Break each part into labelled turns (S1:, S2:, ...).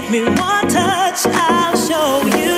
S1: give me one touch, I'll show you.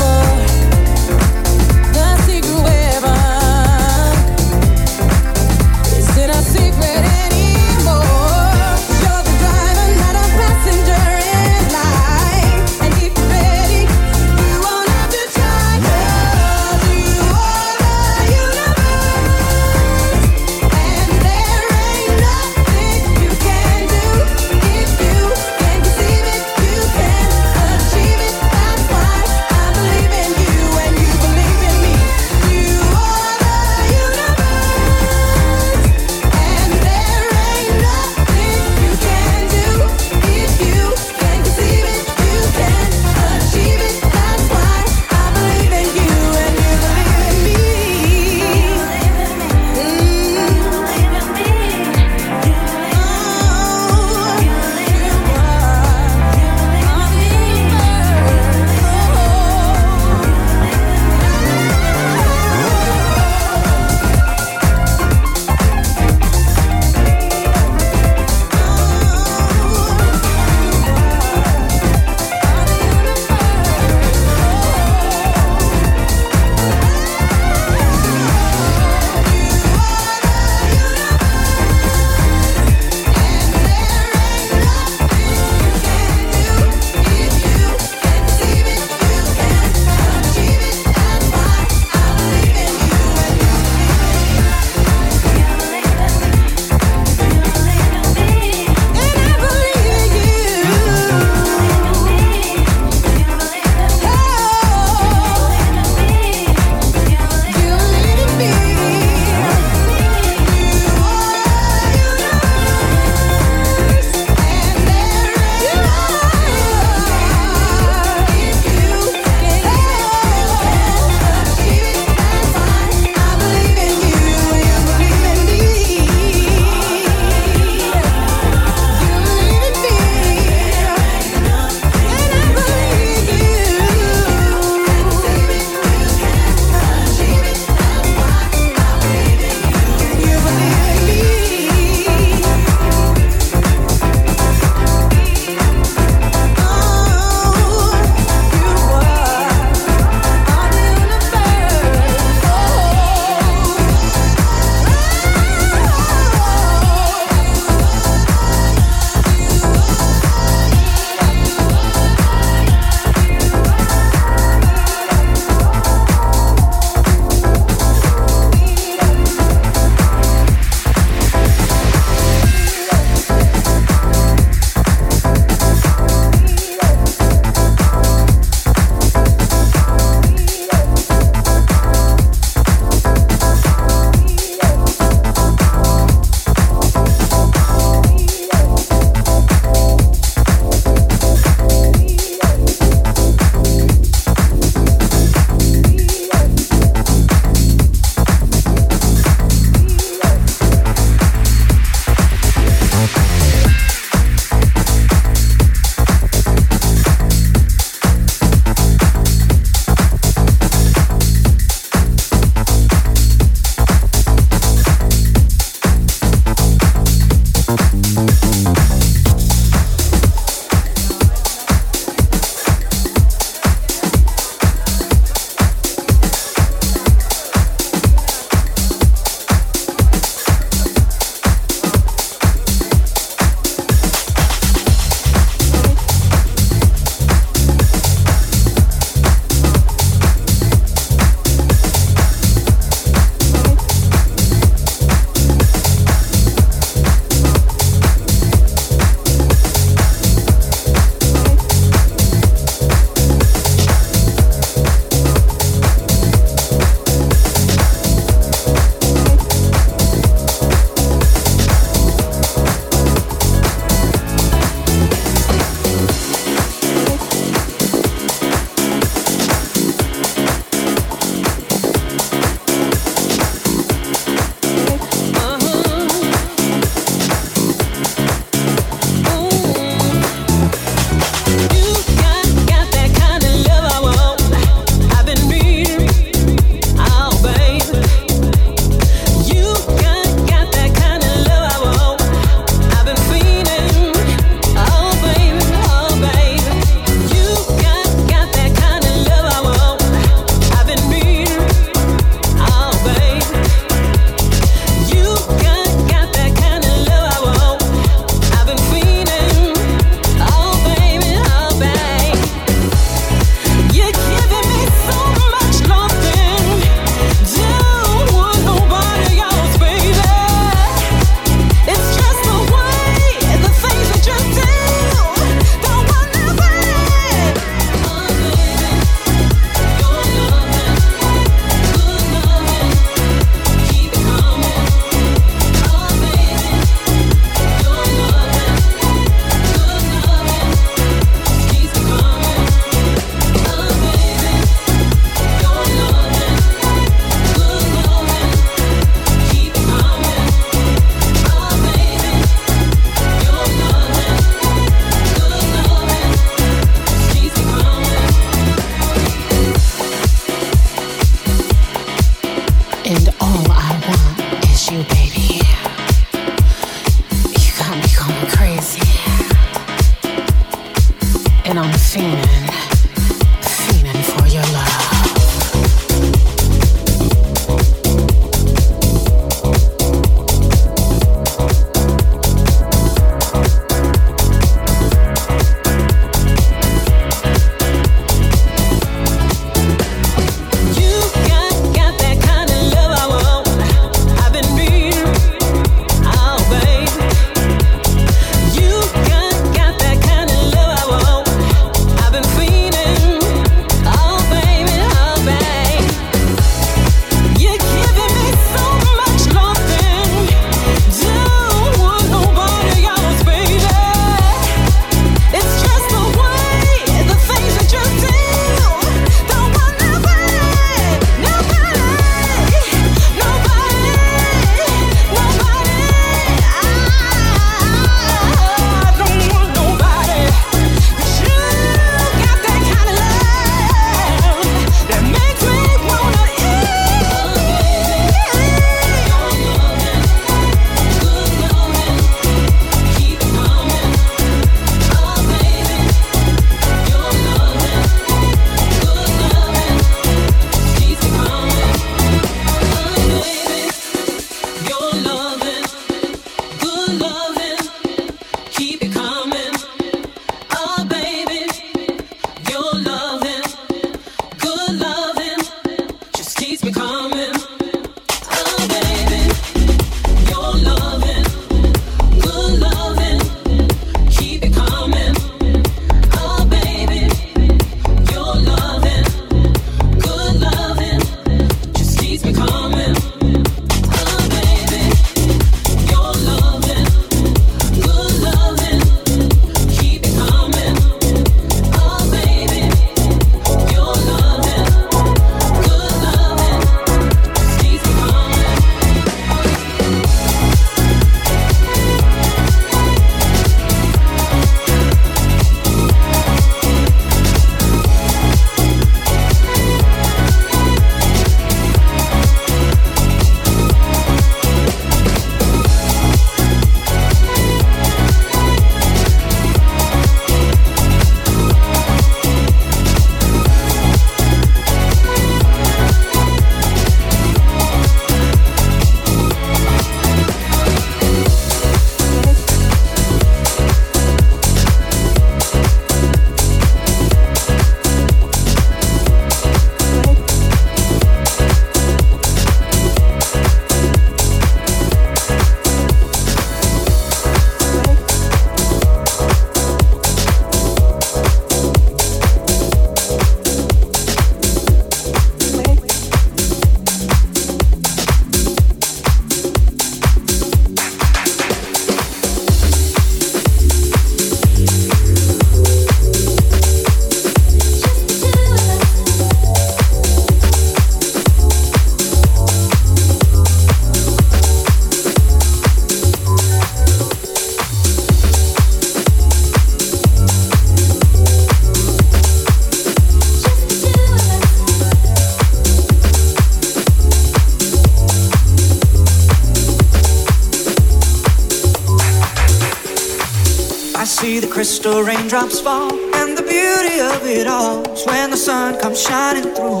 S1: Raindrops fall. And the beauty of it all is when the sun comes shining through.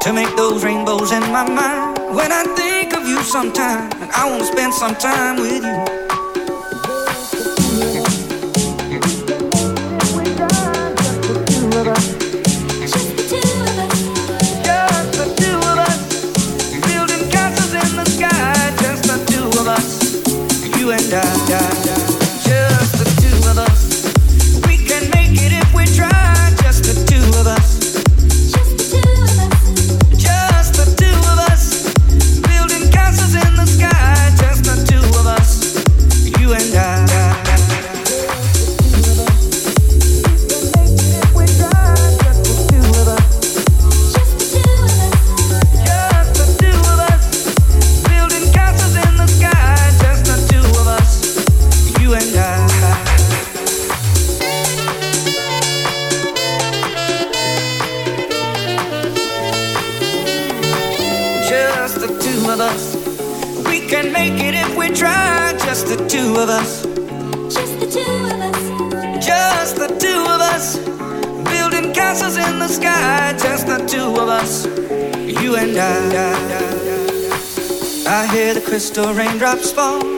S1: To make those rainbows in my mind. When I think of you sometime, and I wanna spend some time with you. crystal raindrops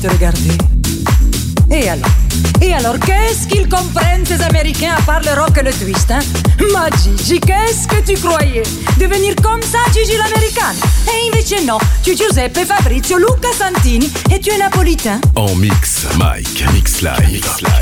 S1: te regarder. Et alors Et alors, qu'est-ce qu'ils comprennent ces Américains à part le rock et le twist, hein Ma Gigi, qu'est-ce que tu croyais Devenir comme
S2: ça, Gigi l'American E invece
S3: no, tu Giuseppe, Fabrizio, Luca Santini et tu es napolitain.
S2: En oh, mix, Mike, mix live. Mix live.